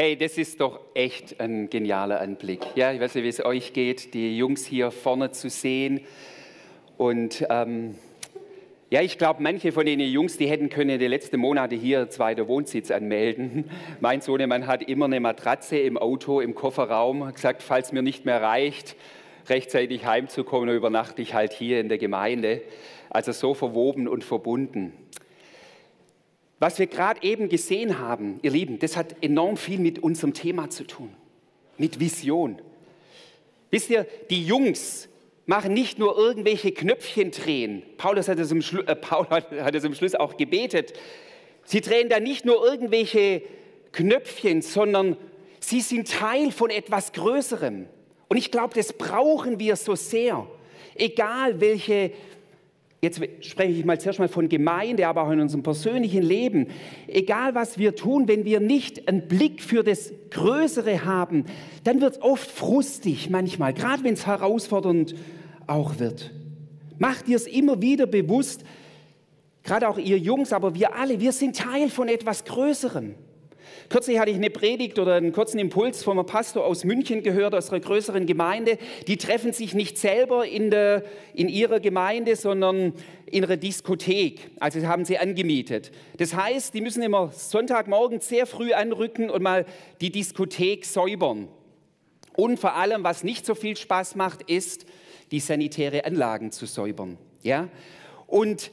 Hey, das ist doch echt ein genialer Anblick. Ja, ich weiß nicht, wie es euch geht, die Jungs hier vorne zu sehen. Und ähm, ja, ich glaube, manche von den Jungs, die hätten können den letzten Monaten hier zweiter Wohnsitz anmelden. Mein Sohnemann hat immer eine Matratze im Auto, im Kofferraum, gesagt, falls mir nicht mehr reicht, rechtzeitig heimzukommen, übernachte ich halt hier in der Gemeinde. Also so verwoben und verbunden. Was wir gerade eben gesehen haben, ihr Lieben, das hat enorm viel mit unserem Thema zu tun, mit Vision. Wisst ihr, die Jungs machen nicht nur irgendwelche Knöpfchen drehen. Paulus hat es im, Schlu äh, Paul hat, hat es im Schluss auch gebetet. Sie drehen da nicht nur irgendwelche Knöpfchen, sondern sie sind Teil von etwas Größerem. Und ich glaube, das brauchen wir so sehr. Egal welche Jetzt spreche ich mal zuerst mal von Gemeinde, aber auch in unserem persönlichen Leben. Egal was wir tun, wenn wir nicht einen Blick für das Größere haben, dann wird es oft frustig manchmal, gerade wenn es herausfordernd auch wird. Macht ihr es immer wieder bewusst, gerade auch ihr Jungs, aber wir alle, wir sind Teil von etwas Größerem. Kürzlich hatte ich eine Predigt oder einen kurzen Impuls vom Pastor aus München gehört, aus einer größeren Gemeinde. Die treffen sich nicht selber in, der, in ihrer Gemeinde, sondern in einer Diskothek. Also haben sie angemietet. Das heißt, die müssen immer Sonntagmorgen sehr früh anrücken und mal die Diskothek säubern. Und vor allem, was nicht so viel Spaß macht, ist, die sanitäre Anlagen zu säubern. Ja? Und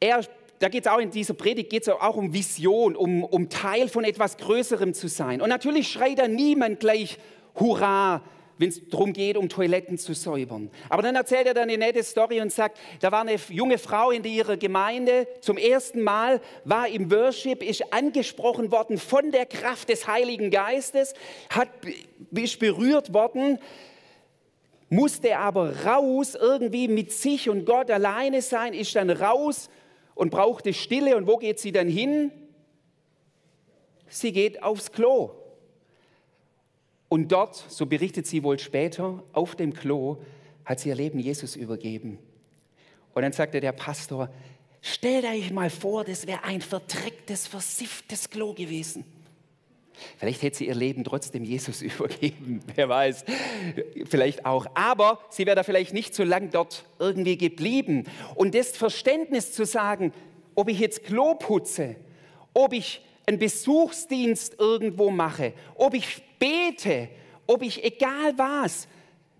er da geht es auch in dieser Predigt geht es auch um Vision, um, um Teil von etwas Größerem zu sein. Und natürlich schreit da niemand gleich Hurra, wenn es darum geht, um Toiletten zu säubern. Aber dann erzählt er dann eine nette Story und sagt, da war eine junge Frau in ihrer Gemeinde, zum ersten Mal war im Worship, ist angesprochen worden von der Kraft des Heiligen Geistes, hat, ist berührt worden, musste aber raus, irgendwie mit sich und Gott alleine sein, ist dann raus und brauchte Stille. Und wo geht sie dann hin? Sie geht aufs Klo. Und dort, so berichtet sie wohl später, auf dem Klo hat sie ihr Leben Jesus übergeben. Und dann sagte der Pastor, stell euch mal vor, das wäre ein verdrecktes, versifftes Klo gewesen. Vielleicht hätte sie ihr Leben trotzdem Jesus übergeben, wer weiß, vielleicht auch. Aber sie wäre da vielleicht nicht so lange dort irgendwie geblieben. Und das Verständnis zu sagen, ob ich jetzt Klo putze, ob ich einen Besuchsdienst irgendwo mache, ob ich bete, ob ich egal was,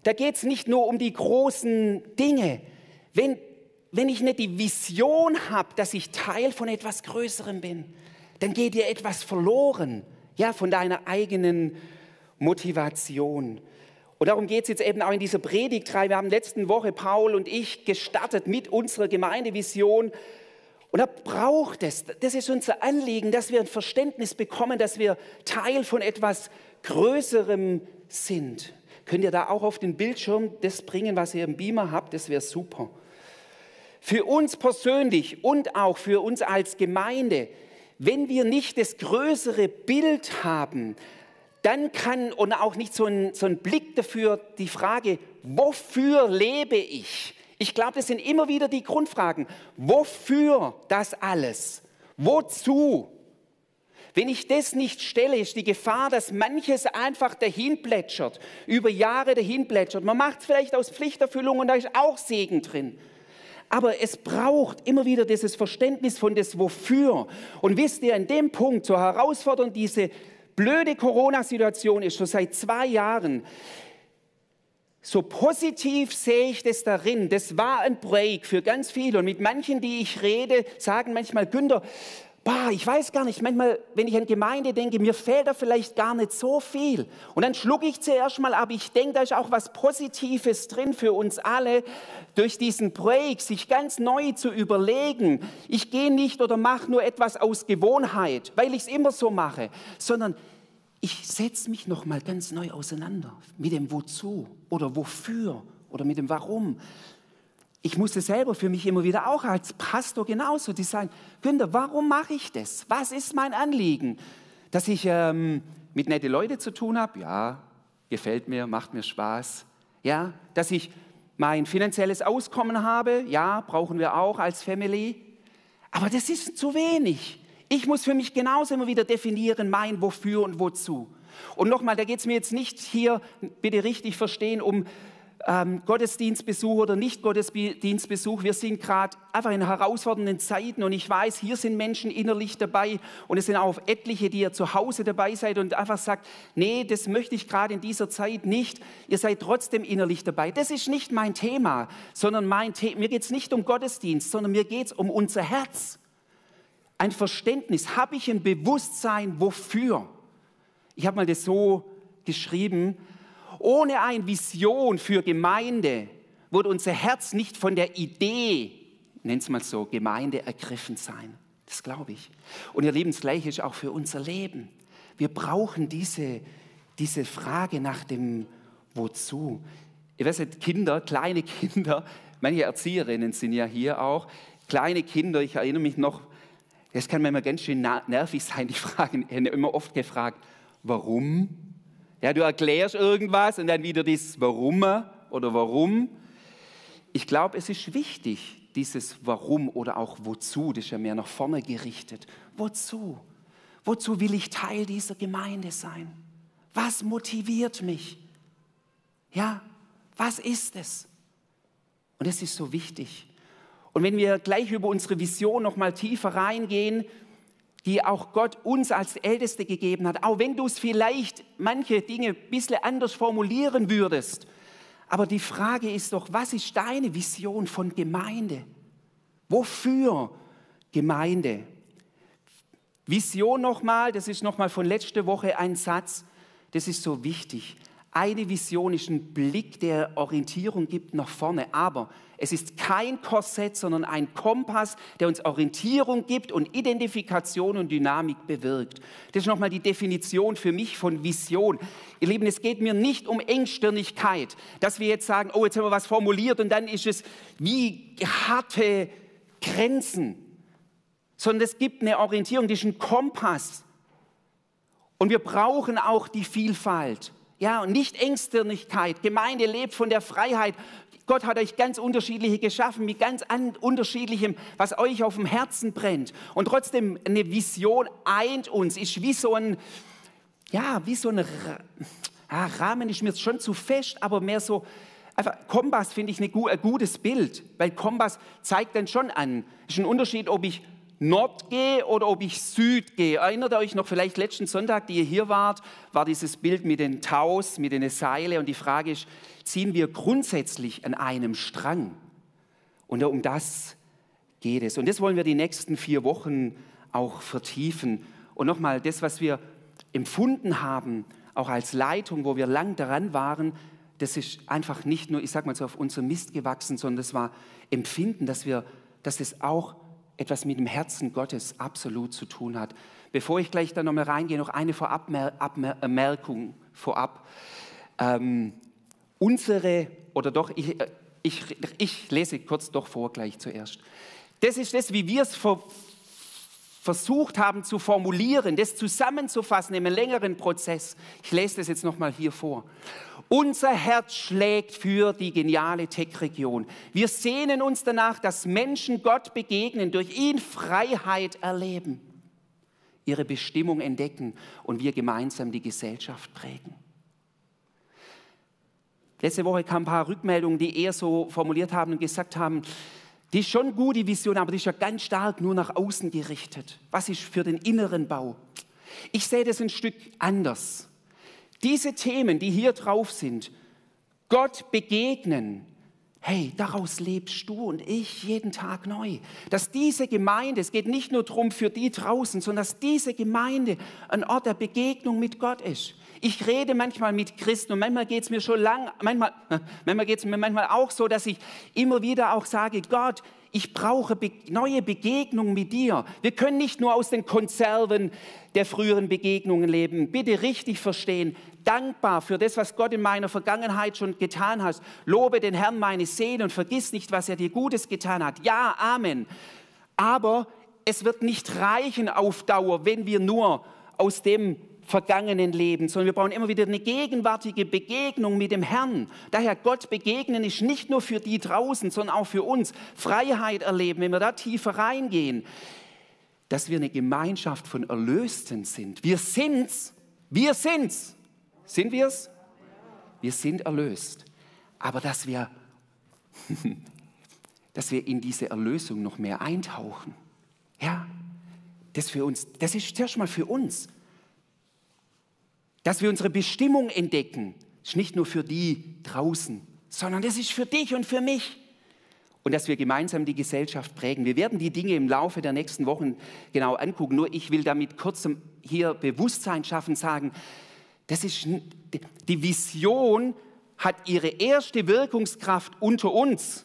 da geht es nicht nur um die großen Dinge. Wenn, wenn ich nicht die Vision habe, dass ich Teil von etwas Größerem bin, dann geht dir etwas verloren ja, von deiner eigenen Motivation. Und darum geht es jetzt eben auch in dieser Predigtreihe. Wir haben letzte Woche Paul und ich gestartet mit unserer Gemeindevision. Und da braucht es, das ist unser Anliegen, dass wir ein Verständnis bekommen, dass wir Teil von etwas Größerem sind. Könnt ihr da auch auf den Bildschirm das bringen, was ihr im Beamer habt? Das wäre super. Für uns persönlich und auch für uns als Gemeinde wenn wir nicht das größere Bild haben, dann kann und auch nicht so ein, so ein Blick dafür die Frage, wofür lebe ich? Ich glaube, das sind immer wieder die Grundfragen. Wofür das alles? Wozu? Wenn ich das nicht stelle, ist die Gefahr, dass manches einfach dahin plätschert, über Jahre dahin plätschert. Man macht es vielleicht aus Pflichterfüllung und da ist auch Segen drin. Aber es braucht immer wieder dieses Verständnis von das Wofür. Und wisst ihr, in dem Punkt, so herausfordernd diese blöde Corona-Situation ist, schon seit zwei Jahren, so positiv sehe ich das darin. Das war ein Break für ganz viele. Und mit manchen, die ich rede, sagen manchmal, Günther, bah, ich weiß gar nicht, manchmal, wenn ich an Gemeinde denke, mir fehlt da vielleicht gar nicht so viel. Und dann schlucke ich zuerst mal ab, ich denke, da ist auch was Positives drin für uns alle, durch diesen Break sich ganz neu zu überlegen. Ich gehe nicht oder mache nur etwas aus Gewohnheit, weil ich es immer so mache, sondern ich setze mich noch mal ganz neu auseinander mit dem Wozu oder Wofür oder mit dem Warum ich musste selber für mich immer wieder auch als Pastor genauso die sagen, Günther, warum mache ich das? Was ist mein Anliegen? Dass ich ähm, mit nette Leute zu tun habe? Ja, gefällt mir, macht mir Spaß. Ja, dass ich mein finanzielles Auskommen habe? Ja, brauchen wir auch als Family. Aber das ist zu wenig. Ich muss für mich genauso immer wieder definieren, mein Wofür und Wozu. Und nochmal, da geht es mir jetzt nicht hier, bitte richtig verstehen, um ähm, Gottesdienstbesuch oder nicht Gottesdienstbesuch. Wir sind gerade einfach in herausfordernden Zeiten und ich weiß, hier sind Menschen innerlich dabei und es sind auch etliche, die ihr zu Hause dabei seid und einfach sagt, nee, das möchte ich gerade in dieser Zeit nicht. Ihr seid trotzdem innerlich dabei. Das ist nicht mein Thema, sondern mein The mir geht es nicht um Gottesdienst, sondern mir geht es um unser Herz. Ein Verständnis. Habe ich ein Bewusstsein, wofür? Ich habe mal das so geschrieben, ohne eine Vision für Gemeinde wird unser Herz nicht von der Idee, nennt es mal so, Gemeinde ergriffen sein. Das glaube ich. Und ihr Gleiche ist auch für unser Leben. Wir brauchen diese, diese Frage nach dem Wozu. Ihr wisst, Kinder, kleine Kinder, manche Erzieherinnen sind ja hier auch, kleine Kinder, ich erinnere mich noch, das kann manchmal ganz schön nervig sein, die Fragen, immer oft gefragt, warum? Ja, du erklärst irgendwas und dann wieder das Warum oder Warum. Ich glaube, es ist wichtig, dieses Warum oder auch Wozu, das ist ja mehr nach vorne gerichtet. Wozu? Wozu will ich Teil dieser Gemeinde sein? Was motiviert mich? Ja, was ist es? Und es ist so wichtig. Und wenn wir gleich über unsere Vision noch mal tiefer reingehen, die auch Gott uns als Älteste gegeben hat, auch wenn du es vielleicht manche Dinge ein bisschen anders formulieren würdest. Aber die Frage ist doch, was ist deine Vision von Gemeinde? Wofür Gemeinde? Vision nochmal, das ist nochmal von letzter Woche ein Satz, das ist so wichtig. Eine Vision ist ein Blick, der Orientierung gibt nach vorne, aber es ist kein Korsett, sondern ein Kompass, der uns Orientierung gibt und Identifikation und Dynamik bewirkt. Das ist nochmal die Definition für mich von Vision. Ihr Lieben, es geht mir nicht um Engstirnigkeit, dass wir jetzt sagen, oh, jetzt haben wir was formuliert und dann ist es wie harte Grenzen, sondern es gibt eine Orientierung, die ist ein Kompass. Und wir brauchen auch die Vielfalt. Ja, und nicht Engstirnigkeit. Gemeinde lebt von der Freiheit. Gott hat euch ganz unterschiedliche geschaffen, mit ganz unterschiedlichem, was euch auf dem Herzen brennt. Und trotzdem eine Vision eint uns, ist wie so ein, ja, wie so ein ja, Rahmen ist mir schon zu fest, aber mehr so, einfach Kompass finde ich eine, ein gutes Bild, weil Kompass zeigt dann schon an. Ist ein Unterschied, ob ich Nord gehe oder ob ich Süd gehe. Erinnert ihr euch noch vielleicht letzten Sonntag, die ihr hier wart, war dieses Bild mit den Taus, mit den Seile und die Frage ist, ziehen wir grundsätzlich an einem Strang? Und um das geht es. Und das wollen wir die nächsten vier Wochen auch vertiefen. Und nochmal, das, was wir empfunden haben, auch als Leitung, wo wir lang daran waren, das ist einfach nicht nur, ich sag mal so, auf unserem Mist gewachsen, sondern das war Empfinden, dass wir, dass es auch etwas mit dem Herzen Gottes absolut zu tun hat. Bevor ich gleich da nochmal reingehe, noch eine Vorabmerkung vorab. Ähm, unsere, oder doch, ich, ich, ich lese kurz doch vor gleich zuerst. Das ist das, wie wir es ver, versucht haben zu formulieren, das zusammenzufassen in einem längeren Prozess. Ich lese das jetzt nochmal hier vor. Unser Herz schlägt für die geniale Tech-Region. Wir sehnen uns danach, dass Menschen Gott begegnen, durch ihn Freiheit erleben, ihre Bestimmung entdecken und wir gemeinsam die Gesellschaft prägen. Letzte Woche kamen ein paar Rückmeldungen, die eher so formuliert haben und gesagt haben, die ist schon gut, die Vision, aber die ist ja ganz stark nur nach außen gerichtet. Was ist für den inneren Bau? Ich sehe das ein Stück anders. Diese Themen, die hier drauf sind, Gott begegnen, hey, daraus lebst du und ich jeden Tag neu. Dass diese Gemeinde, es geht nicht nur darum für die draußen, sondern dass diese Gemeinde ein Ort der Begegnung mit Gott ist. Ich rede manchmal mit Christen und manchmal geht es mir schon lang, manchmal, manchmal geht es mir manchmal auch so, dass ich immer wieder auch sage, Gott, ich brauche be neue Begegnungen mit dir. Wir können nicht nur aus den Konserven der früheren Begegnungen leben. Bitte richtig verstehen. Dankbar für das, was Gott in meiner Vergangenheit schon getan hat. Lobe den Herrn meine Seele und vergiss nicht, was er dir Gutes getan hat. Ja, Amen. Aber es wird nicht reichen auf Dauer, wenn wir nur aus dem vergangenen Leben, sondern wir brauchen immer wieder eine gegenwärtige Begegnung mit dem Herrn. Daher Gott begegnen ist nicht nur für die draußen, sondern auch für uns. Freiheit erleben, wenn wir da tiefer reingehen. dass wir eine Gemeinschaft von Erlösten sind. Wir sind's. Wir sind's. Sind wir's? Wir sind erlöst. Aber dass wir, dass wir in diese Erlösung noch mehr eintauchen. Ja, das für uns, das ist zuerst mal für uns. Dass wir unsere Bestimmung entdecken, ist nicht nur für die draußen, sondern das ist für dich und für mich und dass wir gemeinsam die Gesellschaft prägen. Wir werden die Dinge im Laufe der nächsten Wochen genau angucken. Nur ich will damit kurz hier Bewusstsein schaffen, sagen, das ist die Vision hat ihre erste Wirkungskraft unter uns,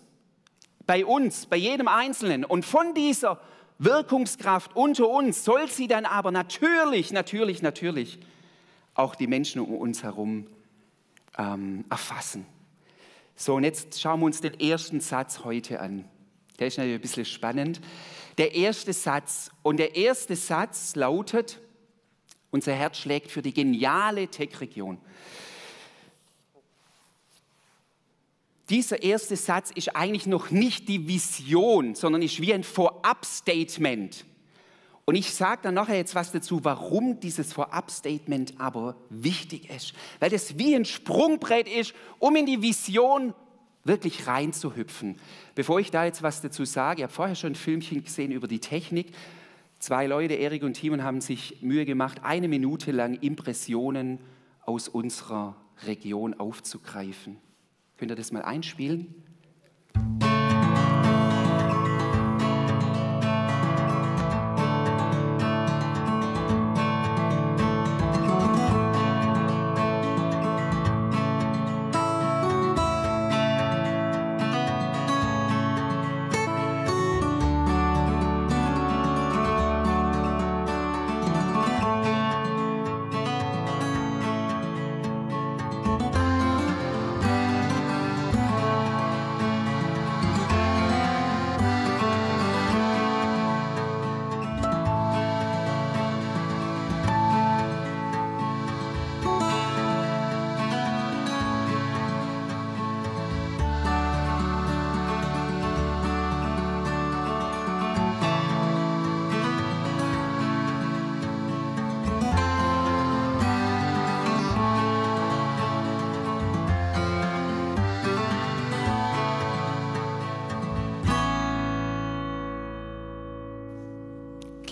bei uns, bei jedem Einzelnen. Und von dieser Wirkungskraft unter uns soll sie dann aber natürlich, natürlich, natürlich auch die Menschen um uns herum ähm, erfassen. So, und jetzt schauen wir uns den ersten Satz heute an. Der ist natürlich ein bisschen spannend. Der erste Satz. Und der erste Satz lautet, unser Herz schlägt für die geniale Tech-Region. Dieser erste Satz ist eigentlich noch nicht die Vision, sondern ist wie ein Vorab-Statement. Und ich sage dann nachher jetzt was dazu, warum dieses Vorab-Statement aber wichtig ist. Weil das wie ein Sprungbrett ist, um in die Vision wirklich reinzuhüpfen. Bevor ich da jetzt was dazu sage, ich habe vorher schon ein Filmchen gesehen über die Technik. Zwei Leute, Erik und Timon, haben sich Mühe gemacht, eine Minute lang Impressionen aus unserer Region aufzugreifen. Könnt ihr das mal einspielen?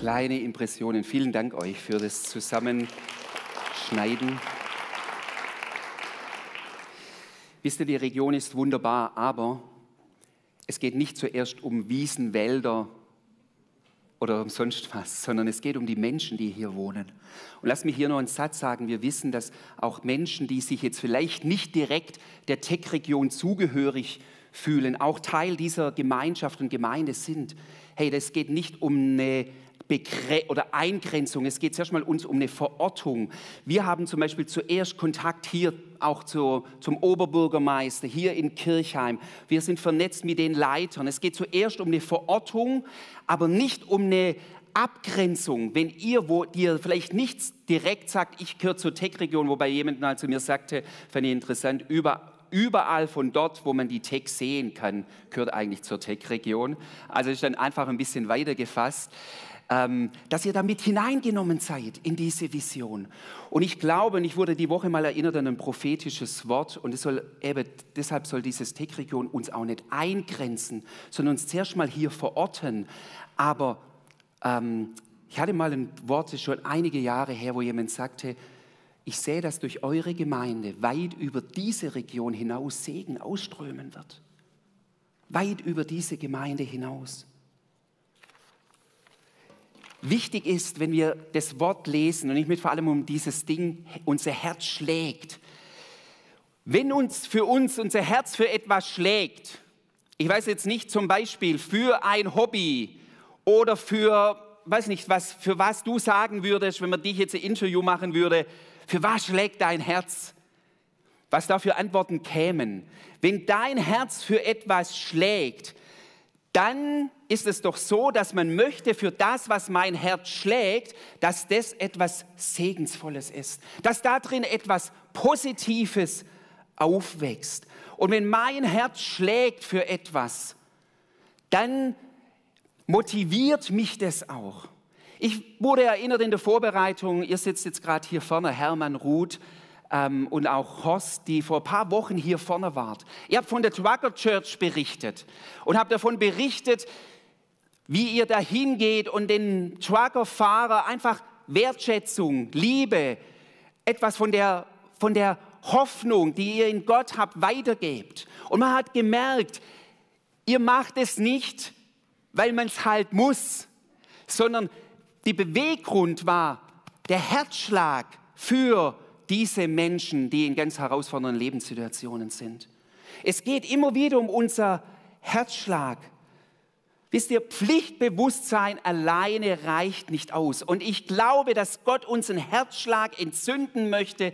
Kleine Impressionen. Vielen Dank euch für das Zusammenschneiden. Wisst ihr, die Region ist wunderbar, aber es geht nicht zuerst um Wiesen, Wälder oder um sonst was, sondern es geht um die Menschen, die hier wohnen. Und lass mich hier noch einen Satz sagen. Wir wissen, dass auch Menschen, die sich jetzt vielleicht nicht direkt der Tech-Region zugehörig fühlen, auch Teil dieser Gemeinschaft und Gemeinde sind. Hey, das geht nicht um eine Begre oder Eingrenzung. Es geht zuerst mal uns um eine Verortung. Wir haben zum Beispiel zuerst Kontakt hier auch zu, zum Oberbürgermeister hier in Kirchheim. Wir sind vernetzt mit den Leitern. Es geht zuerst um eine Verortung, aber nicht um eine Abgrenzung, wenn ihr, wo ihr vielleicht nichts direkt sagt, ich gehöre zur Tech-Region, wobei jemand mal zu mir sagte, fand ich interessant, über, überall von dort, wo man die Tech sehen kann, gehört eigentlich zur Tech-Region. Also ist dann einfach ein bisschen weiter gefasst ähm, dass ihr damit hineingenommen seid in diese Vision. Und ich glaube, und ich wurde die Woche mal erinnert an ein prophetisches Wort, und es soll, eben, deshalb soll dieses Tech-Region uns auch nicht eingrenzen, sondern uns zuerst mal hier verorten. Aber ähm, ich hatte mal ein Wort, das schon einige Jahre her, wo jemand sagte, ich sehe, dass durch eure Gemeinde weit über diese Region hinaus Segen ausströmen wird. Weit über diese Gemeinde hinaus. Wichtig ist, wenn wir das Wort lesen, und ich mit vor allem um dieses Ding, unser Herz schlägt. Wenn uns für uns unser Herz für etwas schlägt, ich weiß jetzt nicht zum Beispiel für ein Hobby oder für, weiß nicht, was, für was du sagen würdest, wenn man dich jetzt ein Interview machen würde, für was schlägt dein Herz? Was da für Antworten kämen. Wenn dein Herz für etwas schlägt, dann ist es doch so, dass man möchte für das, was mein Herz schlägt, dass das etwas Segensvolles ist, dass da drin etwas Positives aufwächst. Und wenn mein Herz schlägt für etwas, dann motiviert mich das auch. Ich wurde erinnert in der Vorbereitung, ihr sitzt jetzt gerade hier vorne, Hermann Ruth ähm, und auch Horst, die vor ein paar Wochen hier vorne wart. Ihr habt von der Trucker Church berichtet und habt davon berichtet, wie ihr dahin geht und den Truckerfahrer einfach Wertschätzung, Liebe, etwas von der, von der Hoffnung, die ihr in Gott habt, weitergebt. Und man hat gemerkt, ihr macht es nicht, weil man es halt muss, sondern die Beweggrund war der Herzschlag für diese Menschen, die in ganz herausfordernden Lebenssituationen sind. Es geht immer wieder um unser Herzschlag. Wisst ihr, Pflichtbewusstsein alleine reicht nicht aus. Und ich glaube, dass Gott unseren Herzschlag entzünden möchte,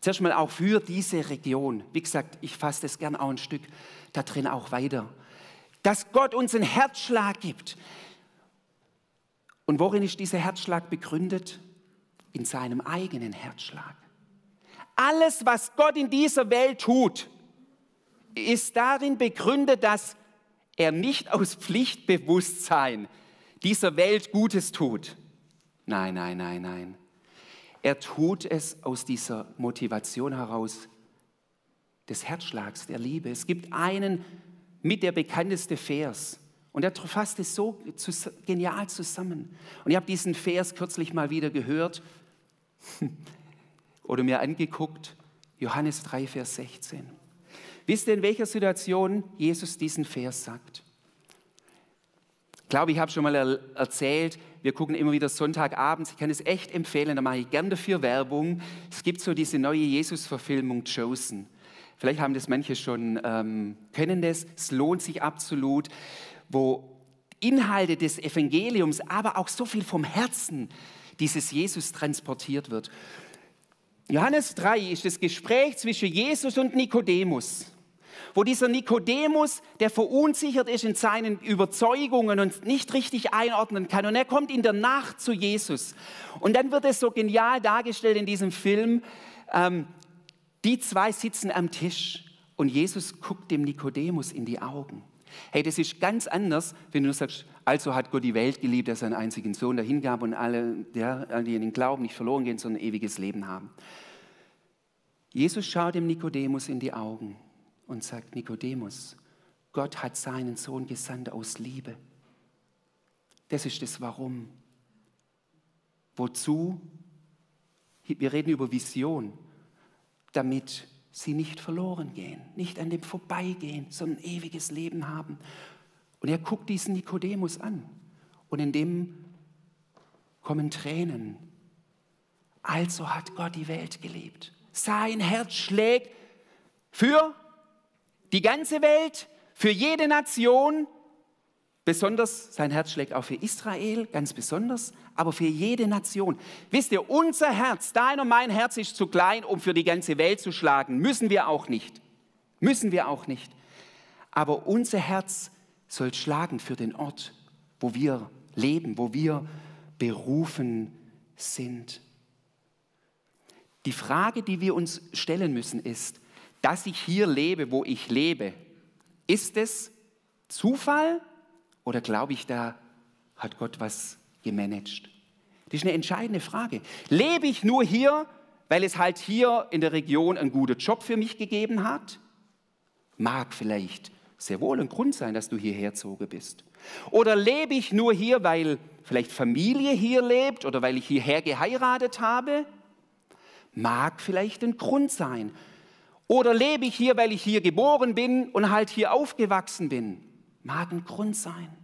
zuerst mal auch für diese Region. Wie gesagt, ich fasse das gern auch ein Stück da drin auch weiter. Dass Gott uns einen Herzschlag gibt. Und worin ist dieser Herzschlag begründet? In seinem eigenen Herzschlag. Alles, was Gott in dieser Welt tut, ist darin begründet, dass er nicht aus Pflichtbewusstsein dieser Welt Gutes tut. Nein, nein, nein, nein. Er tut es aus dieser Motivation heraus des Herzschlags, der Liebe. Es gibt einen mit der bekannteste Vers. Und er fasst es so genial zusammen. Und ich habe diesen Vers kürzlich mal wieder gehört oder mir angeguckt. Johannes 3, Vers 16. Wisst ihr, in welcher Situation Jesus diesen Vers sagt? Ich glaube, ich habe schon mal er erzählt, wir gucken immer wieder Sonntagabends. Ich kann es echt empfehlen, da mache ich gern dafür Werbung. Es gibt so diese neue Jesus-Verfilmung Chosen. Vielleicht haben das manche schon, ähm, kennen das. Es lohnt sich absolut, wo Inhalte des Evangeliums, aber auch so viel vom Herzen dieses Jesus transportiert wird. Johannes 3 ist das Gespräch zwischen Jesus und Nikodemus wo dieser Nikodemus, der verunsichert ist in seinen Überzeugungen und nicht richtig einordnen kann. Und er kommt in der Nacht zu Jesus. Und dann wird es so genial dargestellt in diesem Film. Ähm, die zwei sitzen am Tisch und Jesus guckt dem Nikodemus in die Augen. Hey, das ist ganz anders, wenn du sagst, also hat Gott die Welt geliebt, dass er seinen einzigen Sohn dahingab und alle, ja, die in den Glauben nicht verloren gehen, sondern ein ewiges Leben haben. Jesus schaut dem Nikodemus in die Augen und sagt Nikodemus, Gott hat seinen Sohn gesandt aus Liebe. Das ist das Warum. Wozu? Wir reden über Vision, damit sie nicht verloren gehen, nicht an dem vorbeigehen, sondern ewiges Leben haben. Und er guckt diesen Nikodemus an und in dem kommen Tränen. Also hat Gott die Welt geliebt. Sein Herz schlägt für die ganze Welt, für jede Nation, besonders sein Herz schlägt auch für Israel, ganz besonders, aber für jede Nation. Wisst ihr, unser Herz, dein und mein Herz ist zu klein, um für die ganze Welt zu schlagen. Müssen wir auch nicht. Müssen wir auch nicht. Aber unser Herz soll schlagen für den Ort, wo wir leben, wo wir berufen sind. Die Frage, die wir uns stellen müssen, ist, dass ich hier lebe, wo ich lebe, ist es Zufall oder glaube ich, da hat Gott was gemanagt? Das ist eine entscheidende Frage. Lebe ich nur hier, weil es halt hier in der Region einen guten Job für mich gegeben hat? Mag vielleicht sehr wohl ein Grund sein, dass du hierher gezogen bist. Oder lebe ich nur hier, weil vielleicht Familie hier lebt oder weil ich hierher geheiratet habe? Mag vielleicht ein Grund sein. Oder lebe ich hier, weil ich hier geboren bin und halt hier aufgewachsen bin? Mag ein Grund sein.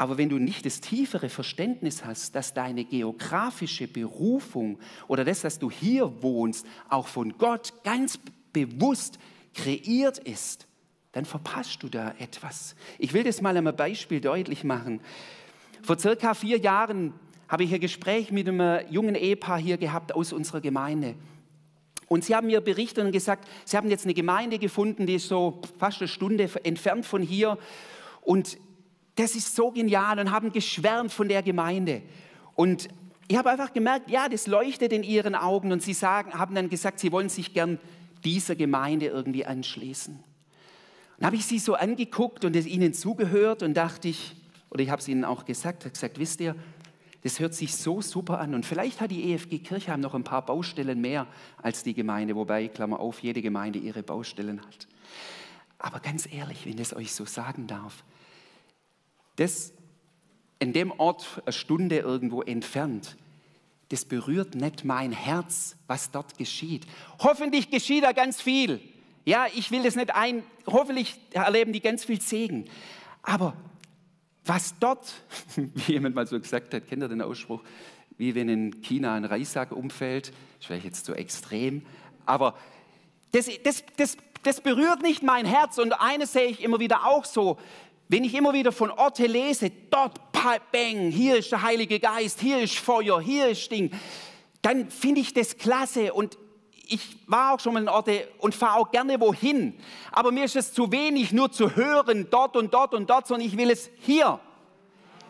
Aber wenn du nicht das tiefere Verständnis hast, dass deine geografische Berufung oder das, dass du hier wohnst, auch von Gott ganz bewusst kreiert ist, dann verpasst du da etwas. Ich will das mal einem Beispiel deutlich machen. Vor circa vier Jahren habe ich ein Gespräch mit einem jungen Ehepaar hier gehabt aus unserer Gemeinde. Und sie haben mir berichtet und gesagt, sie haben jetzt eine Gemeinde gefunden, die ist so fast eine Stunde entfernt von hier. Und das ist so genial und haben geschwärmt von der Gemeinde. Und ich habe einfach gemerkt, ja, das leuchtet in ihren Augen. Und sie sagen, haben dann gesagt, sie wollen sich gern dieser Gemeinde irgendwie anschließen. Dann habe ich sie so angeguckt und es ihnen zugehört und dachte ich, oder ich habe es ihnen auch gesagt, gesagt, wisst ihr, Das hört sich so super an. Und vielleicht hat die EFG Kirchheim noch ein paar Baustellen mehr als die Gemeinde, wobei, Klammer auf, jede Gemeinde ihre Baustellen hat. Aber ganz ehrlich, wenn ich es euch so sagen darf, das in dem Ort eine Stunde irgendwo entfernt, das berührt nicht mein Herz, was dort geschieht. Hoffentlich geschieht da ganz viel. Ja, ich will das nicht ein, hoffentlich erleben die ganz viel Segen. Aber was dort, wie jemand mal so gesagt hat, kennt ihr den Ausspruch, wie wenn in China ein Reissack umfällt, das wäre jetzt so extrem, aber das, das, das, das berührt nicht mein Herz und eines sehe ich immer wieder auch so, wenn ich immer wieder von Orte lese, dort, bang, hier ist der Heilige Geist, hier ist Feuer, hier ist Ding, dann finde ich das klasse und ich war auch schon mal in Orte und fahre auch gerne wohin. Aber mir ist es zu wenig, nur zu hören, dort und dort und dort, sondern ich will es hier.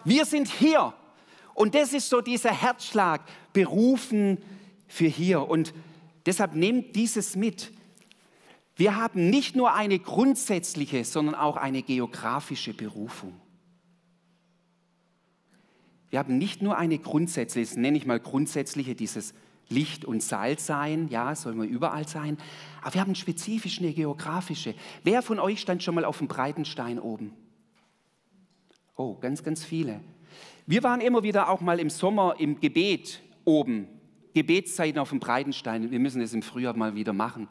Wir sind hier. Und das ist so dieser Herzschlag, berufen für hier. Und deshalb nehmt dieses mit. Wir haben nicht nur eine grundsätzliche, sondern auch eine geografische Berufung. Wir haben nicht nur eine grundsätzliche, das nenne ich mal grundsätzliche, dieses Licht und Salz sein, ja, soll man überall sein, aber wir haben spezifisch eine geografische. Wer von euch stand schon mal auf dem Breitenstein oben? Oh, ganz, ganz viele. Wir waren immer wieder auch mal im Sommer im Gebet oben, Gebetszeiten auf dem Breitenstein. Wir müssen es im Frühjahr mal wieder machen.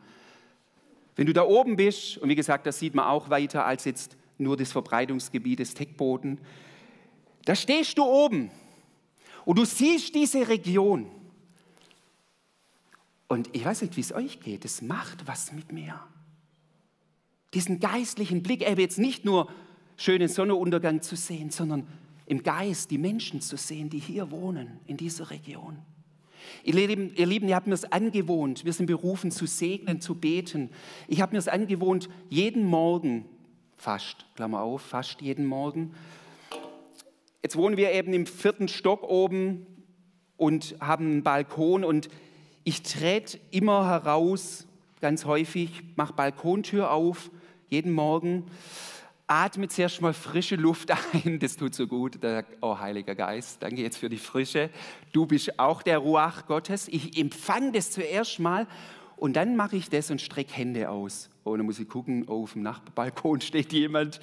Wenn du da oben bist, und wie gesagt, das sieht man auch weiter als jetzt nur das Verbreitungsgebiet des Techboden, da stehst du oben und du siehst diese Region. Und ich weiß nicht, wie es euch geht, es macht was mit mir. Diesen geistlichen Blick, eben jetzt nicht nur schönen Sonnenuntergang zu sehen, sondern im Geist die Menschen zu sehen, die hier wohnen, in dieser Region. Ihr Lieben, ihr, Lieben, ihr habt mir es angewohnt, wir sind berufen zu segnen, zu beten. Ich habe mir es angewohnt, jeden Morgen, fast, Klammer auf, fast jeden Morgen. Jetzt wohnen wir eben im vierten Stock oben und haben einen Balkon und ich trete immer heraus, ganz häufig, mache Balkontür auf, jeden Morgen, atme zuerst mal frische Luft ein, das tut so gut. Da sagt, oh Heiliger Geist, danke jetzt für die Frische. Du bist auch der Ruach Gottes. Ich empfange das zuerst mal und dann mache ich das und strecke Hände aus. Oh, dann muss ich gucken, oh, auf dem Nachbarbalkon steht jemand,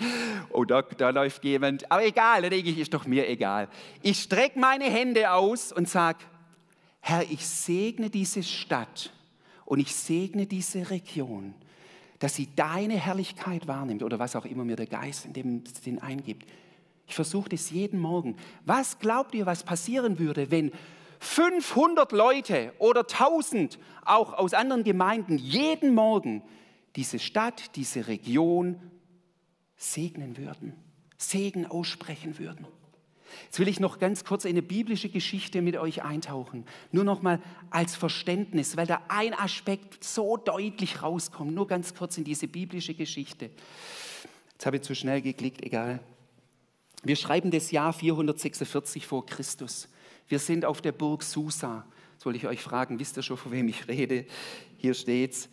oh, da, da läuft jemand. Aber egal, da denke ich, ist doch mir egal. Ich strecke meine Hände aus und sage, Herr, ich segne diese Stadt und ich segne diese Region, dass sie deine Herrlichkeit wahrnimmt oder was auch immer mir der Geist in dem Sinn eingibt. Ich versuche das jeden Morgen. Was glaubt ihr, was passieren würde, wenn 500 Leute oder 1000 auch aus anderen Gemeinden jeden Morgen diese Stadt, diese Region segnen würden, Segen aussprechen würden? Jetzt will ich noch ganz kurz in eine biblische Geschichte mit euch eintauchen. Nur noch mal als Verständnis, weil da ein Aspekt so deutlich rauskommt. Nur ganz kurz in diese biblische Geschichte. Jetzt habe ich zu schnell geklickt, egal. Wir schreiben das Jahr 446 vor Christus. Wir sind auf der Burg Susa. Soll ich euch fragen, wisst ihr schon, von wem ich rede? Hier steht's.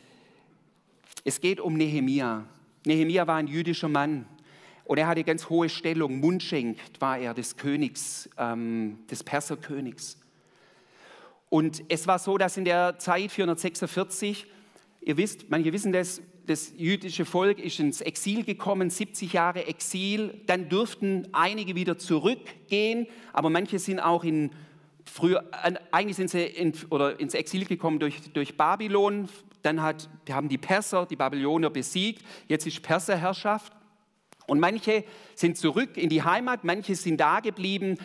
Es geht um Nehemia. Nehemia war ein jüdischer Mann, und er hatte ganz hohe Stellung, Mundschenk war er des Königs, ähm, des Perserkönigs. Und es war so, dass in der Zeit 446, ihr wisst, manche wissen das, das jüdische Volk ist ins Exil gekommen, 70 Jahre Exil. Dann durften einige wieder zurückgehen, aber manche sind auch in früher, eigentlich sind sie in, oder ins Exil gekommen durch, durch Babylon. Dann hat, haben die Perser die Babylonier besiegt. Jetzt ist Perserherrschaft. Und manche sind zurück in die Heimat, manche sind da geblieben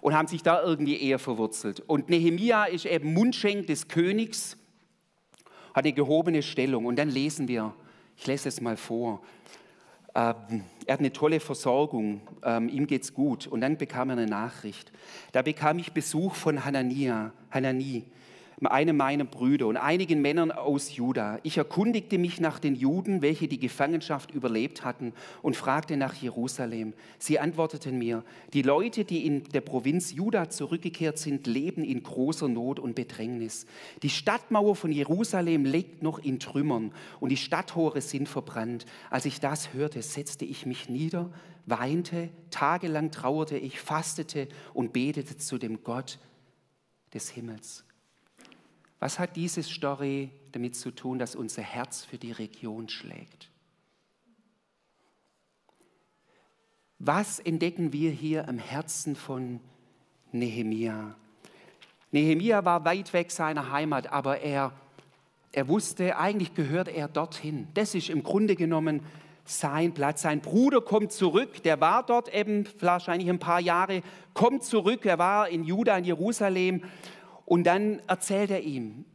und haben sich da irgendwie eher verwurzelt. Und Nehemia ist eben Mundschenk des Königs, hat eine gehobene Stellung. Und dann lesen wir, ich lese es mal vor, ähm, er hat eine tolle Versorgung, ähm, ihm geht's gut. Und dann bekam er eine Nachricht. Da bekam ich Besuch von Hanania, Hanani, einem meiner Brüder und einigen Männern aus Juda. Ich erkundigte mich nach den Juden, welche die Gefangenschaft überlebt hatten, und fragte nach Jerusalem. Sie antworteten mir, die Leute, die in der Provinz Juda zurückgekehrt sind, leben in großer Not und Bedrängnis. Die Stadtmauer von Jerusalem liegt noch in Trümmern und die Stadttore sind verbrannt. Als ich das hörte, setzte ich mich nieder, weinte, tagelang trauerte ich, fastete und betete zu dem Gott des Himmels. Was hat diese Story damit zu tun, dass unser Herz für die Region schlägt? Was entdecken wir hier am Herzen von Nehemia? Nehemia war weit weg seiner Heimat, aber er, er wusste, eigentlich gehört er dorthin. Das ist im Grunde genommen sein Platz. Sein Bruder kommt zurück, der war dort eben wahrscheinlich ein paar Jahre, kommt zurück, er war in Juda, in Jerusalem und dann erzählt er ihm,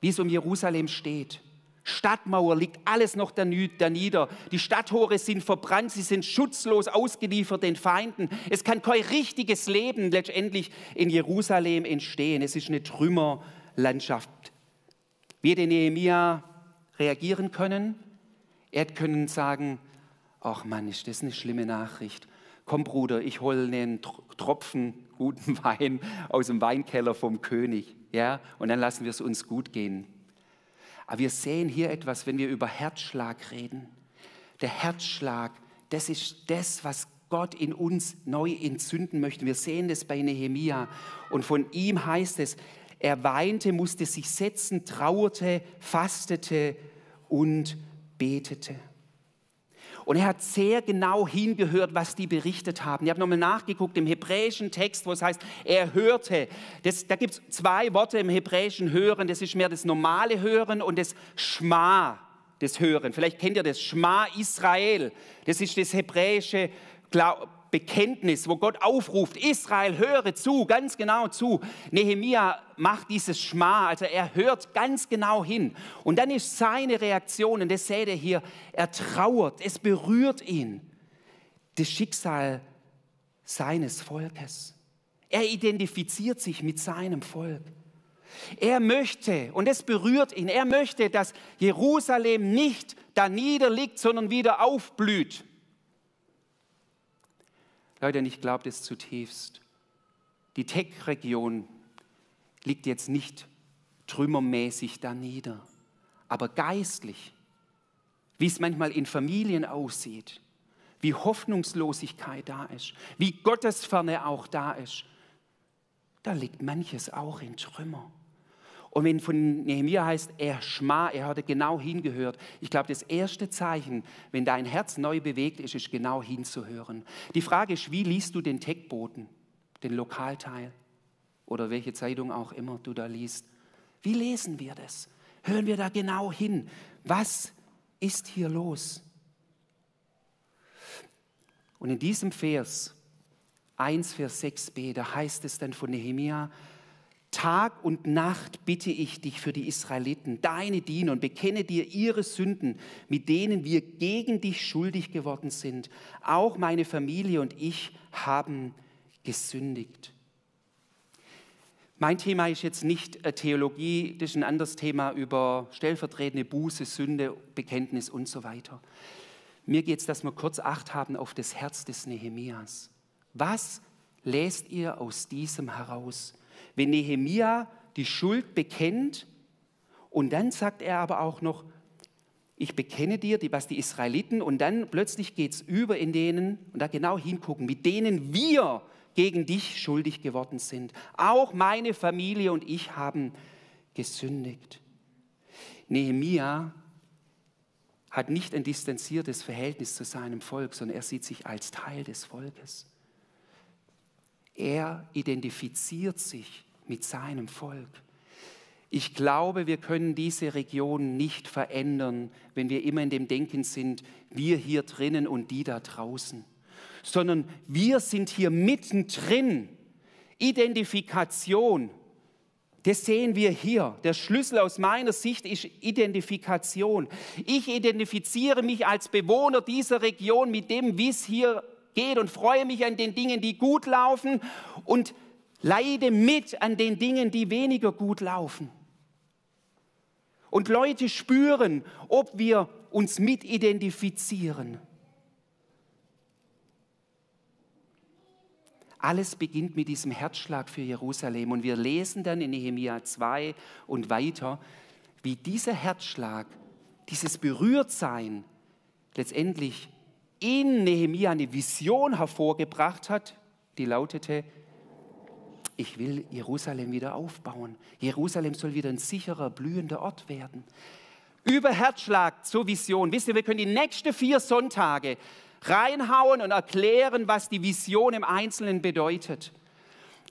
wie es um Jerusalem steht. Stadtmauer liegt alles noch da nieder. Die Stadttore sind verbrannt, sie sind schutzlos ausgeliefert den Feinden. Es kann kein richtiges Leben letztendlich in Jerusalem entstehen. Es ist eine Trümmerlandschaft. Wie hätte Nehemia reagieren können? Er hätte können sagen, ach Mann, ist das eine schlimme Nachricht. Komm Bruder, ich hole einen Tropfen guten Wein aus dem Weinkeller vom König. Ja? Und dann lassen wir es uns gut gehen. Aber wir sehen hier etwas, wenn wir über Herzschlag reden. Der Herzschlag, das ist das, was Gott in uns neu entzünden möchte. Wir sehen das bei Nehemia. Und von ihm heißt es, er weinte, musste sich setzen, trauerte, fastete und betete. Und er hat sehr genau hingehört, was die berichtet haben. Ich habe nochmal nachgeguckt im hebräischen Text, wo es heißt, er hörte. Das, da gibt es zwei Worte im hebräischen Hören. Das ist mehr das normale Hören und das Schma, das Hören. Vielleicht kennt ihr das Schma Israel. Das ist das hebräische Bekenntnis, wo Gott aufruft, Israel, höre zu, ganz genau zu. Nehemia macht dieses Schma, also er hört ganz genau hin. Und dann ist seine Reaktion, und das seht ihr hier, er trauert, es berührt ihn, das Schicksal seines Volkes. Er identifiziert sich mit seinem Volk. Er möchte, und es berührt ihn, er möchte, dass Jerusalem nicht da niederliegt, sondern wieder aufblüht. Leute, ich glaube das zutiefst. Die Tech-Region liegt jetzt nicht trümmermäßig da nieder, aber geistlich, wie es manchmal in Familien aussieht, wie Hoffnungslosigkeit da ist, wie Gottesferne auch da ist, da liegt manches auch in Trümmer. Und wenn von Nehemiah heißt, er schma, er hatte genau hingehört. Ich glaube, das erste Zeichen, wenn dein Herz neu bewegt ist, ist genau hinzuhören. Die Frage ist, wie liest du den Techboten, den Lokalteil oder welche Zeitung auch immer du da liest? Wie lesen wir das? Hören wir da genau hin? Was ist hier los? Und in diesem Vers 1, Vers 6b, da heißt es dann von Nehemiah, Tag und Nacht bitte ich dich für die Israeliten, deine Diener, und bekenne dir ihre Sünden, mit denen wir gegen dich schuldig geworden sind. Auch meine Familie und ich haben gesündigt. Mein Thema ist jetzt nicht Theologie, das ist ein anderes Thema über stellvertretende Buße, Sünde, Bekenntnis und so weiter. Mir geht es, dass wir kurz Acht haben auf das Herz des Nehemias. Was lest ihr aus diesem heraus? Wenn Nehemia die Schuld bekennt und dann sagt er aber auch noch, ich bekenne dir, die, was die Israeliten, und dann plötzlich geht es über in denen, und da genau hingucken, mit denen wir gegen dich schuldig geworden sind. Auch meine Familie und ich haben gesündigt. Nehemia hat nicht ein distanziertes Verhältnis zu seinem Volk, sondern er sieht sich als Teil des Volkes. Er identifiziert sich mit seinem Volk. Ich glaube, wir können diese Region nicht verändern, wenn wir immer in dem Denken sind, wir hier drinnen und die da draußen, sondern wir sind hier mittendrin. Identifikation, das sehen wir hier. Der Schlüssel aus meiner Sicht ist Identifikation. Ich identifiziere mich als Bewohner dieser Region mit dem, wie es hier geht und freue mich an den Dingen, die gut laufen und leide mit an den Dingen, die weniger gut laufen. und Leute spüren, ob wir uns mit identifizieren. Alles beginnt mit diesem Herzschlag für Jerusalem. Und wir lesen dann in Nehemia 2 und weiter, wie dieser Herzschlag, dieses Berührtsein letztendlich in Nehemia eine Vision hervorgebracht hat, die lautete, ich will Jerusalem wieder aufbauen. Jerusalem soll wieder ein sicherer, blühender Ort werden. Über Herzschlag zur Vision. Wisst ihr, wir können die nächsten vier Sonntage reinhauen und erklären, was die Vision im Einzelnen bedeutet.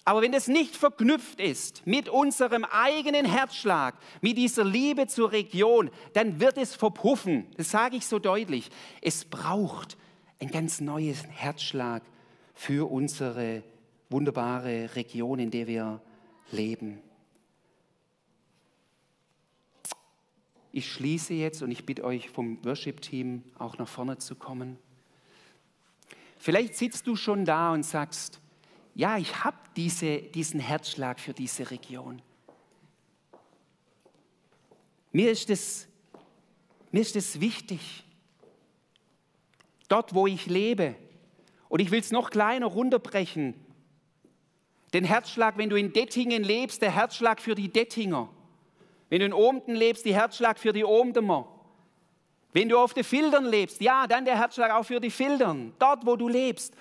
Aber wenn es nicht verknüpft ist mit unserem eigenen Herzschlag, mit dieser Liebe zur Region, dann wird es verpuffen. Das sage ich so deutlich. Es braucht ein ganz neues Herzschlag für unsere wunderbare Region, in der wir leben. Ich schließe jetzt und ich bitte euch vom Worship-Team auch nach vorne zu kommen. Vielleicht sitzt du schon da und sagst, ja, ich habe diese, diesen Herzschlag für diese Region. Mir ist es mir ist es wichtig, dort wo ich lebe. Und ich will es noch kleiner runterbrechen. Den Herzschlag, wenn du in Dettingen lebst, der Herzschlag für die Dettinger. Wenn du in Omden lebst, die Herzschlag für die Omdemer. Wenn du auf den Filtern lebst, ja, dann der Herzschlag auch für die Filtern. Dort, wo du lebst,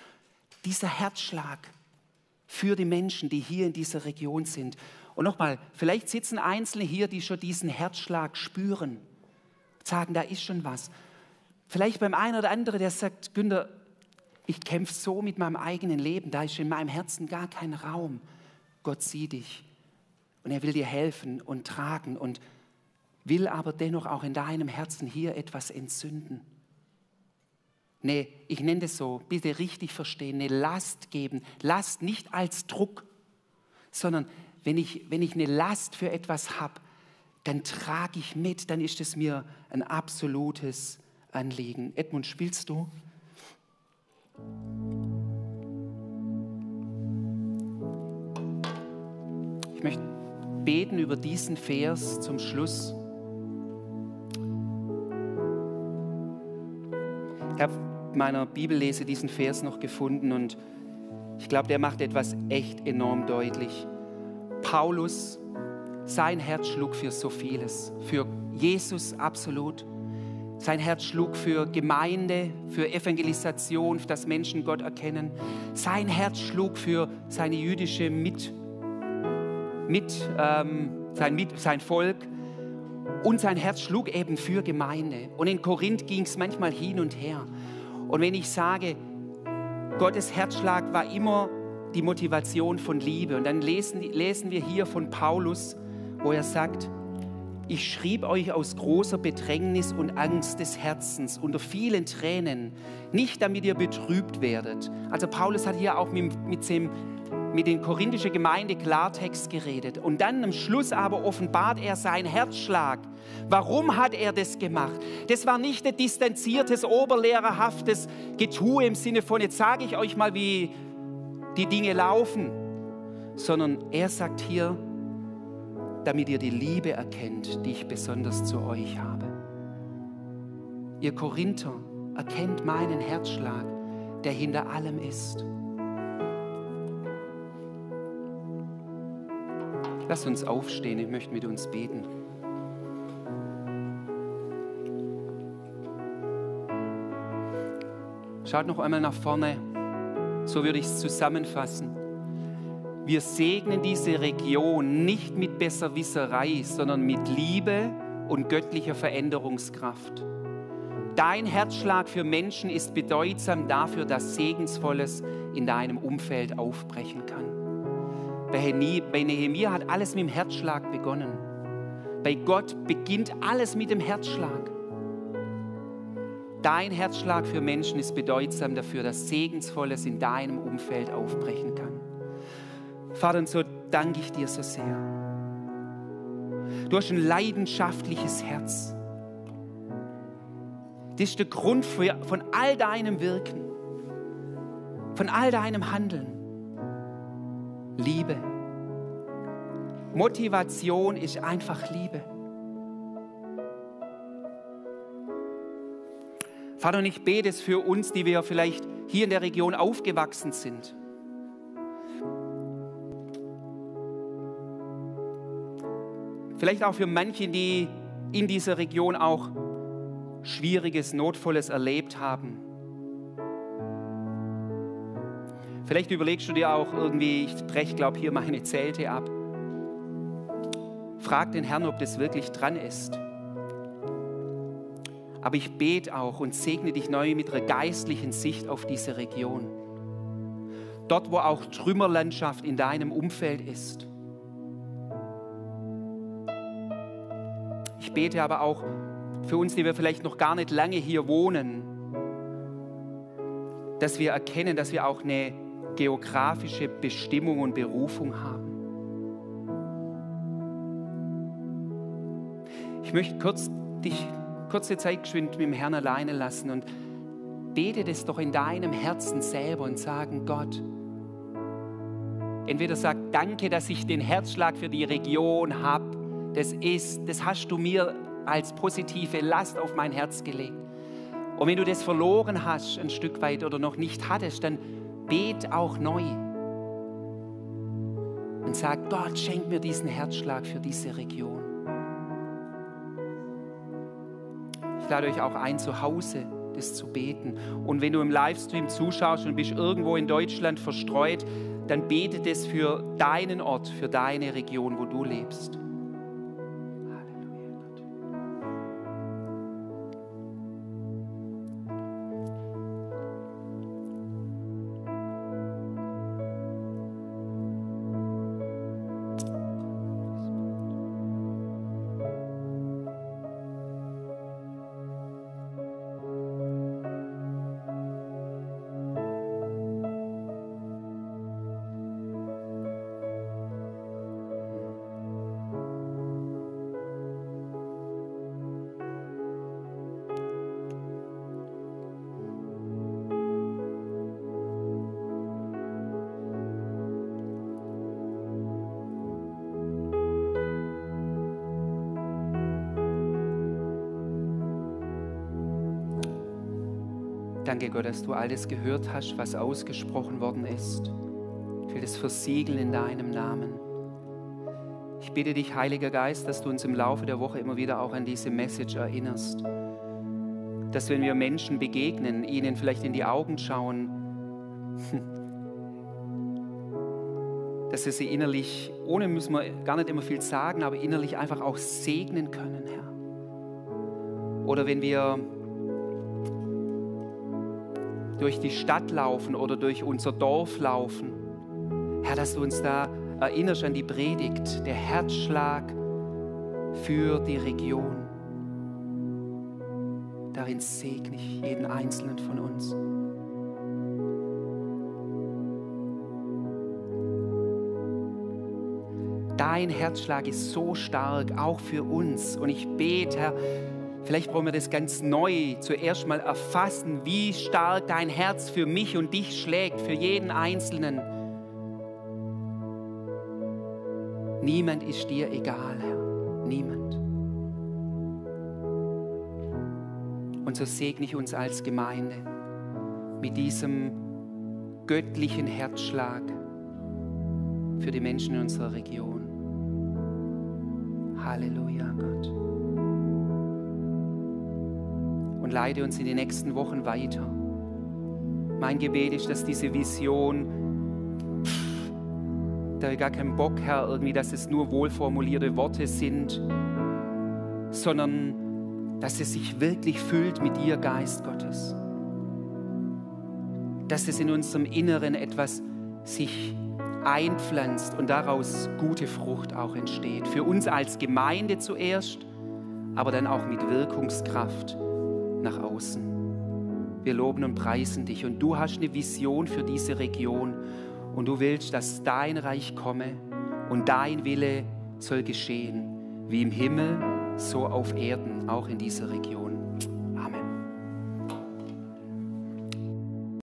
dieser Herzschlag für die Menschen, die hier in dieser Region sind. Und nochmal, vielleicht sitzen Einzelne hier, die schon diesen Herzschlag spüren, sagen, da ist schon was. Vielleicht beim einen oder anderen, der sagt, Günther, ich kämpfe so mit meinem eigenen Leben, da ist in meinem Herzen gar kein Raum. Gott sieht dich und er will dir helfen und tragen und will aber dennoch auch in deinem Herzen hier etwas entzünden. Nee, ich nenne das so, bitte richtig verstehen, eine Last geben. Last nicht als Druck, sondern wenn ich, wenn ich eine Last für etwas habe, dann trage ich mit, dann ist es mir ein absolutes Anliegen. Edmund, spielst du? Ich möchte beten über diesen Vers zum Schluss. Ich habe in meiner Bibellese diesen Vers noch gefunden und ich glaube, der macht etwas echt enorm deutlich. Paulus, sein Herz schlug für so vieles, für Jesus absolut. Sein Herz schlug für Gemeinde, für Evangelisation, dass Menschen Gott erkennen. Sein Herz schlug für seine jüdische Mit, mit, ähm, sein, mit sein Volk. Und sein Herz schlug eben für Gemeinde. Und in Korinth ging es manchmal hin und her. Und wenn ich sage, Gottes Herzschlag war immer die Motivation von Liebe. Und dann lesen, lesen wir hier von Paulus, wo er sagt, ich schrieb euch aus großer Bedrängnis und Angst des Herzens unter vielen Tränen, nicht damit ihr betrübt werdet. Also Paulus hat hier auch mit, mit dem mit den korinthischen Gemeinde Klartext geredet. Und dann am Schluss aber offenbart er seinen Herzschlag. Warum hat er das gemacht? Das war nicht ein distanziertes, oberlehrerhaftes Getue im Sinne von, jetzt sage ich euch mal, wie die Dinge laufen, sondern er sagt hier, damit ihr die Liebe erkennt, die ich besonders zu euch habe. Ihr Korinther, erkennt meinen Herzschlag, der hinter allem ist. Lass uns aufstehen, ich möchte mit uns beten. Schaut noch einmal nach vorne, so würde ich es zusammenfassen. Wir segnen diese Region nicht mit Besserwisserei, sondern mit Liebe und göttlicher Veränderungskraft. Dein Herzschlag für Menschen ist bedeutsam dafür, dass Segensvolles in deinem Umfeld aufbrechen kann. Bei Nehemiah hat alles mit dem Herzschlag begonnen. Bei Gott beginnt alles mit dem Herzschlag. Dein Herzschlag für Menschen ist bedeutsam dafür, dass Segensvolles in deinem Umfeld aufbrechen kann. Vater, und so danke ich dir so sehr. Du hast ein leidenschaftliches Herz. Das ist der Grund für, von all deinem Wirken, von all deinem Handeln. Liebe. Motivation ist einfach Liebe. Vater, und ich bete es für uns, die wir vielleicht hier in der Region aufgewachsen sind. Vielleicht auch für manche, die in dieser Region auch Schwieriges, Notvolles erlebt haben. Vielleicht überlegst du dir auch irgendwie, ich breche, glaube hier meine Zelte ab. Frag den Herrn, ob das wirklich dran ist. Aber ich bete auch und segne dich neu mit einer geistlichen Sicht auf diese Region. Dort, wo auch Trümmerlandschaft in deinem Umfeld ist. Ich bete aber auch für uns, die wir vielleicht noch gar nicht lange hier wohnen, dass wir erkennen, dass wir auch eine geografische Bestimmung und Berufung haben. Ich möchte kurz dich kurze Zeit geschwind mit dem Herrn alleine lassen und bete das doch in deinem Herzen selber und sagen, Gott, entweder sag danke, dass ich den Herzschlag für die Region habe, das ist, das hast du mir als positive Last auf mein Herz gelegt. Und wenn du das verloren hast, ein Stück weit oder noch nicht hattest, dann bet auch neu und sag, Gott, schenk mir diesen Herzschlag für diese Region. Ich lade euch auch ein, zu Hause das zu beten. Und wenn du im Livestream zuschaust und bist irgendwo in Deutschland verstreut, dann bete das für deinen Ort, für deine Region, wo du lebst. Danke Gott, dass du alles gehört hast, was ausgesprochen worden ist. Ich will das versiegeln in deinem Namen. Ich bitte dich, Heiliger Geist, dass du uns im Laufe der Woche immer wieder auch an diese Message erinnerst. Dass wenn wir Menschen begegnen, ihnen vielleicht in die Augen schauen, dass wir sie innerlich, ohne müssen wir gar nicht immer viel sagen, aber innerlich einfach auch segnen können, Herr. Oder wenn wir durch die Stadt laufen oder durch unser Dorf laufen. Herr, dass du uns da erinnerst an die Predigt, der Herzschlag für die Region. Darin segne ich jeden einzelnen von uns. Dein Herzschlag ist so stark, auch für uns. Und ich bete, Herr, Vielleicht brauchen wir das ganz neu zuerst mal erfassen, wie stark dein Herz für mich und dich schlägt, für jeden Einzelnen. Niemand ist dir egal, Herr. Niemand. Und so segne ich uns als Gemeinde mit diesem göttlichen Herzschlag für die Menschen in unserer Region. Halleluja, Gott und leite uns in die nächsten Wochen weiter. Mein Gebet ist, dass diese Vision, pff, da ich gar keinen Bock, Herr, irgendwie, dass es nur wohlformulierte Worte sind, sondern dass es sich wirklich füllt mit dir, Geist Gottes. Dass es in unserem Inneren etwas sich einpflanzt und daraus gute Frucht auch entsteht. Für uns als Gemeinde zuerst, aber dann auch mit Wirkungskraft nach außen. Wir loben und preisen dich und du hast eine Vision für diese Region und du willst, dass dein Reich komme und dein Wille soll geschehen, wie im Himmel, so auf Erden, auch in dieser Region.